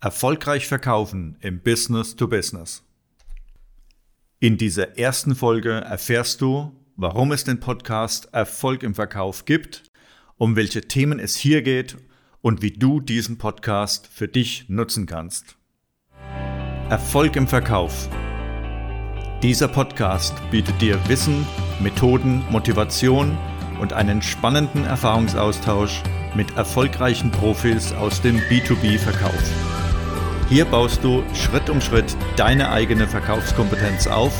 Erfolgreich verkaufen im Business to Business. In dieser ersten Folge erfährst du, warum es den Podcast Erfolg im Verkauf gibt, um welche Themen es hier geht und wie du diesen Podcast für dich nutzen kannst. Erfolg im Verkauf. Dieser Podcast bietet dir Wissen, Methoden, Motivation und einen spannenden Erfahrungsaustausch mit erfolgreichen Profis aus dem B2B-Verkauf. Hier baust du Schritt um Schritt deine eigene Verkaufskompetenz auf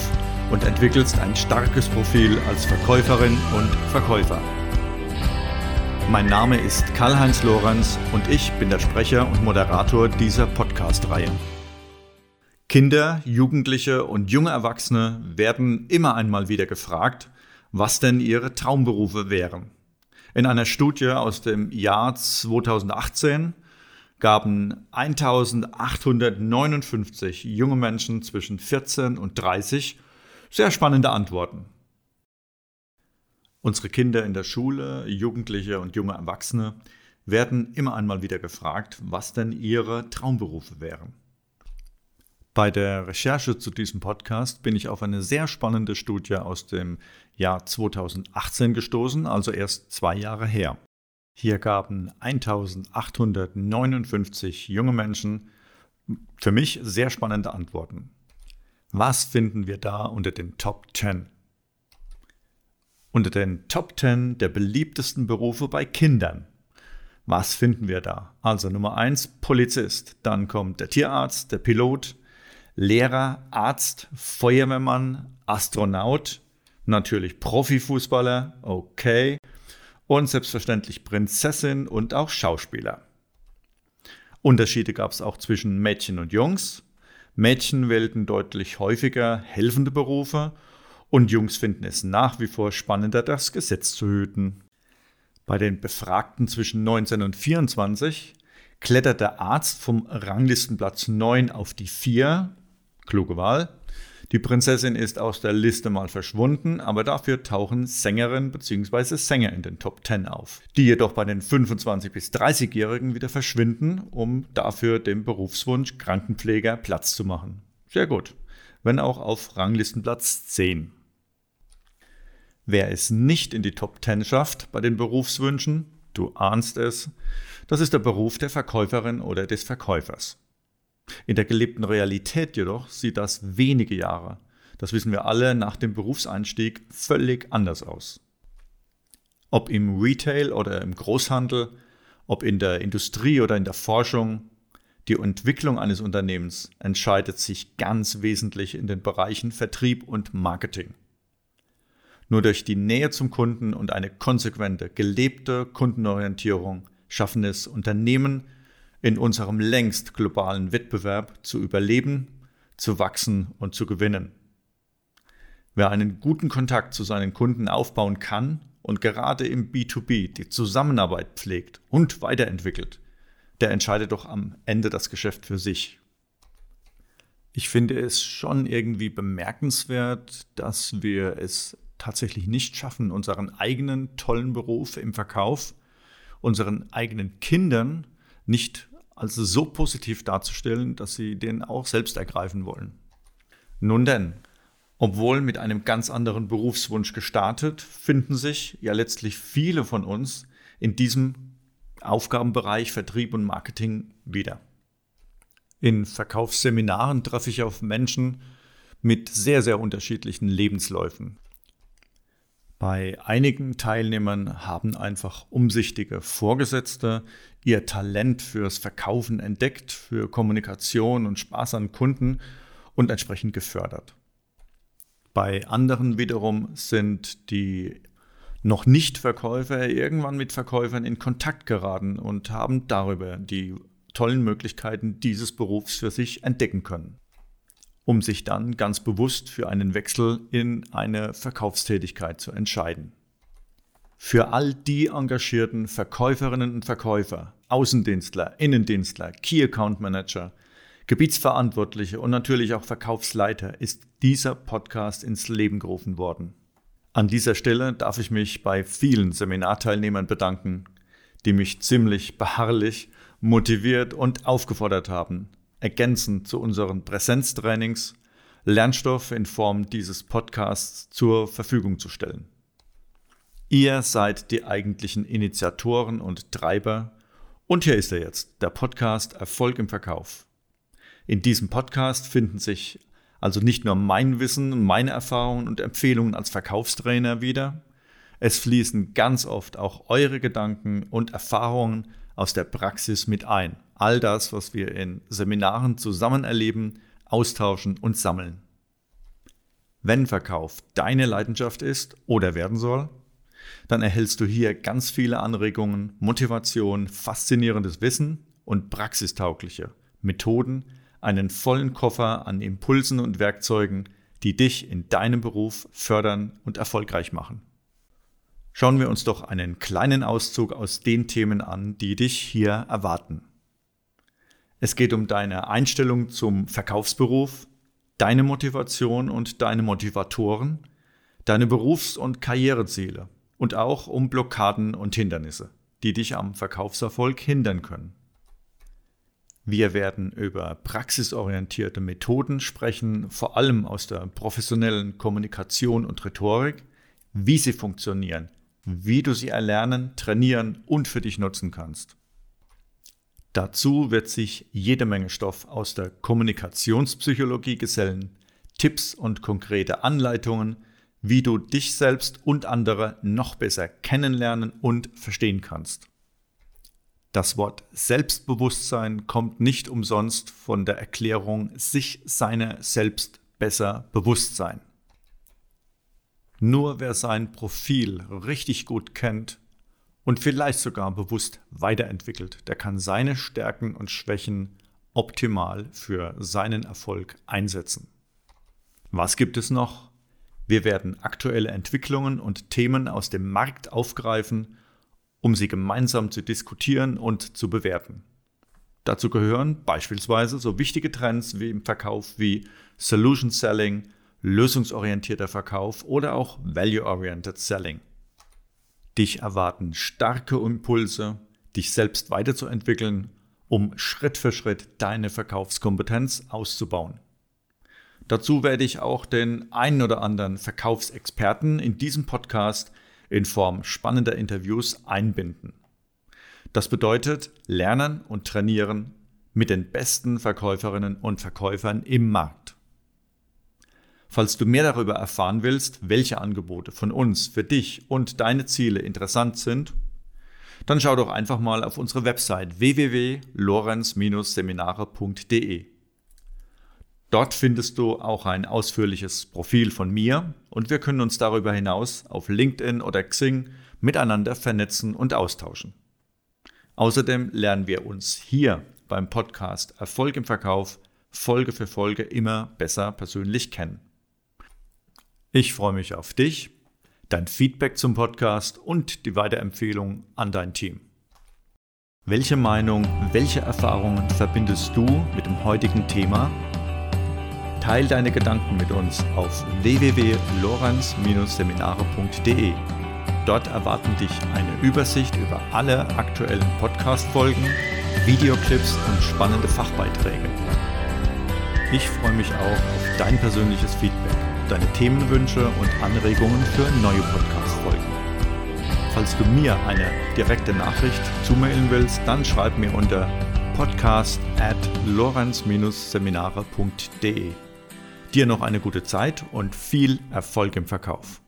und entwickelst ein starkes Profil als Verkäuferin und Verkäufer. Mein Name ist Karl-Heinz Lorenz und ich bin der Sprecher und Moderator dieser Podcast-Reihe. Kinder, Jugendliche und junge Erwachsene werden immer einmal wieder gefragt, was denn ihre Traumberufe wären. In einer Studie aus dem Jahr 2018 gaben 1859 junge Menschen zwischen 14 und 30 sehr spannende Antworten. Unsere Kinder in der Schule, Jugendliche und junge Erwachsene werden immer einmal wieder gefragt, was denn ihre Traumberufe wären. Bei der Recherche zu diesem Podcast bin ich auf eine sehr spannende Studie aus dem Jahr 2018 gestoßen, also erst zwei Jahre her. Hier gaben 1859 junge Menschen für mich sehr spannende Antworten. Was finden wir da unter den Top 10? Unter den Top 10 der beliebtesten Berufe bei Kindern. Was finden wir da? Also Nummer 1 Polizist, dann kommt der Tierarzt, der Pilot, Lehrer, Arzt, Feuerwehrmann, Astronaut, natürlich Profifußballer, okay, und selbstverständlich Prinzessin und auch Schauspieler. Unterschiede gab es auch zwischen Mädchen und Jungs. Mädchen wählten deutlich häufiger helfende Berufe und Jungs finden es nach wie vor spannender, das Gesetz zu hüten. Bei den Befragten zwischen 19 und 24 klettert der Arzt vom Ranglistenplatz 9 auf die 4, kluge Wahl, die Prinzessin ist aus der Liste mal verschwunden, aber dafür tauchen Sängerinnen bzw. Sänger in den Top 10 auf, die jedoch bei den 25- bis 30-Jährigen wieder verschwinden, um dafür dem Berufswunsch Krankenpfleger Platz zu machen. Sehr gut, wenn auch auf Ranglistenplatz 10. Wer es nicht in die Top 10 schafft bei den Berufswünschen, du ahnst es, das ist der Beruf der Verkäuferin oder des Verkäufers. In der gelebten Realität jedoch sieht das wenige Jahre, das wissen wir alle, nach dem Berufseinstieg völlig anders aus. Ob im Retail oder im Großhandel, ob in der Industrie oder in der Forschung, die Entwicklung eines Unternehmens entscheidet sich ganz wesentlich in den Bereichen Vertrieb und Marketing. Nur durch die Nähe zum Kunden und eine konsequente, gelebte Kundenorientierung schaffen es Unternehmen, in unserem längst globalen Wettbewerb zu überleben, zu wachsen und zu gewinnen. Wer einen guten Kontakt zu seinen Kunden aufbauen kann und gerade im B2B die Zusammenarbeit pflegt und weiterentwickelt, der entscheidet doch am Ende das Geschäft für sich. Ich finde es schon irgendwie bemerkenswert, dass wir es tatsächlich nicht schaffen, unseren eigenen tollen Beruf im Verkauf, unseren eigenen Kindern nicht als so positiv darzustellen, dass sie den auch selbst ergreifen wollen. Nun denn, obwohl mit einem ganz anderen Berufswunsch gestartet, finden sich ja letztlich viele von uns in diesem Aufgabenbereich Vertrieb und Marketing wieder. In Verkaufsseminaren treffe ich auf Menschen mit sehr, sehr unterschiedlichen Lebensläufen. Bei einigen Teilnehmern haben einfach umsichtige Vorgesetzte ihr Talent fürs Verkaufen entdeckt, für Kommunikation und Spaß an Kunden und entsprechend gefördert. Bei anderen wiederum sind die noch nicht Verkäufer irgendwann mit Verkäufern in Kontakt geraten und haben darüber die tollen Möglichkeiten dieses Berufs für sich entdecken können um sich dann ganz bewusst für einen Wechsel in eine Verkaufstätigkeit zu entscheiden. Für all die engagierten Verkäuferinnen und Verkäufer, Außendienstler, Innendienstler, Key Account Manager, Gebietsverantwortliche und natürlich auch Verkaufsleiter ist dieser Podcast ins Leben gerufen worden. An dieser Stelle darf ich mich bei vielen Seminarteilnehmern bedanken, die mich ziemlich beharrlich motiviert und aufgefordert haben, ergänzend zu unseren Präsenztrainings Lernstoff in Form dieses Podcasts zur Verfügung zu stellen. Ihr seid die eigentlichen Initiatoren und Treiber und hier ist er jetzt, der Podcast Erfolg im Verkauf. In diesem Podcast finden sich also nicht nur mein Wissen meine Erfahrungen und Empfehlungen als Verkaufstrainer wieder, es fließen ganz oft auch eure Gedanken und Erfahrungen aus der Praxis mit ein. All das, was wir in Seminaren zusammen erleben, austauschen und sammeln. Wenn Verkauf deine Leidenschaft ist oder werden soll, dann erhältst du hier ganz viele Anregungen, Motivation, faszinierendes Wissen und praxistaugliche Methoden, einen vollen Koffer an Impulsen und Werkzeugen, die dich in deinem Beruf fördern und erfolgreich machen. Schauen wir uns doch einen kleinen Auszug aus den Themen an, die dich hier erwarten. Es geht um deine Einstellung zum Verkaufsberuf, deine Motivation und deine Motivatoren, deine Berufs- und Karriereziele und auch um Blockaden und Hindernisse, die dich am Verkaufserfolg hindern können. Wir werden über praxisorientierte Methoden sprechen, vor allem aus der professionellen Kommunikation und Rhetorik, wie sie funktionieren, wie du sie erlernen, trainieren und für dich nutzen kannst. Dazu wird sich jede Menge Stoff aus der Kommunikationspsychologie gesellen, Tipps und konkrete Anleitungen, wie du dich selbst und andere noch besser kennenlernen und verstehen kannst. Das Wort Selbstbewusstsein kommt nicht umsonst von der Erklärung sich seiner selbst besser bewusst sein. Nur wer sein Profil richtig gut kennt und vielleicht sogar bewusst weiterentwickelt, der kann seine Stärken und Schwächen optimal für seinen Erfolg einsetzen. Was gibt es noch? Wir werden aktuelle Entwicklungen und Themen aus dem Markt aufgreifen, um sie gemeinsam zu diskutieren und zu bewerten. Dazu gehören beispielsweise so wichtige Trends wie im Verkauf wie Solution Selling, lösungsorientierter Verkauf oder auch Value-Oriented Selling. Dich erwarten starke Impulse, dich selbst weiterzuentwickeln, um Schritt für Schritt deine Verkaufskompetenz auszubauen. Dazu werde ich auch den einen oder anderen Verkaufsexperten in diesem Podcast in Form spannender Interviews einbinden. Das bedeutet Lernen und Trainieren mit den besten Verkäuferinnen und Verkäufern im Markt. Falls du mehr darüber erfahren willst, welche Angebote von uns für dich und deine Ziele interessant sind, dann schau doch einfach mal auf unsere Website www.lorenz-seminare.de. Dort findest du auch ein ausführliches Profil von mir und wir können uns darüber hinaus auf LinkedIn oder Xing miteinander vernetzen und austauschen. Außerdem lernen wir uns hier beim Podcast Erfolg im Verkauf Folge für Folge immer besser persönlich kennen. Ich freue mich auf dich, dein Feedback zum Podcast und die Weiterempfehlung an dein Team. Welche Meinung, welche Erfahrungen verbindest du mit dem heutigen Thema? Teil deine Gedanken mit uns auf www.lorenz-seminare.de. Dort erwarten dich eine Übersicht über alle aktuellen Podcast-Folgen, Videoclips und spannende Fachbeiträge. Ich freue mich auch auf dein persönliches Feedback deine Themenwünsche und Anregungen für neue Podcast-Folgen. Falls du mir eine direkte Nachricht zumailen willst, dann schreib mir unter podcast at lorenz-seminare.de. Dir noch eine gute Zeit und viel Erfolg im Verkauf.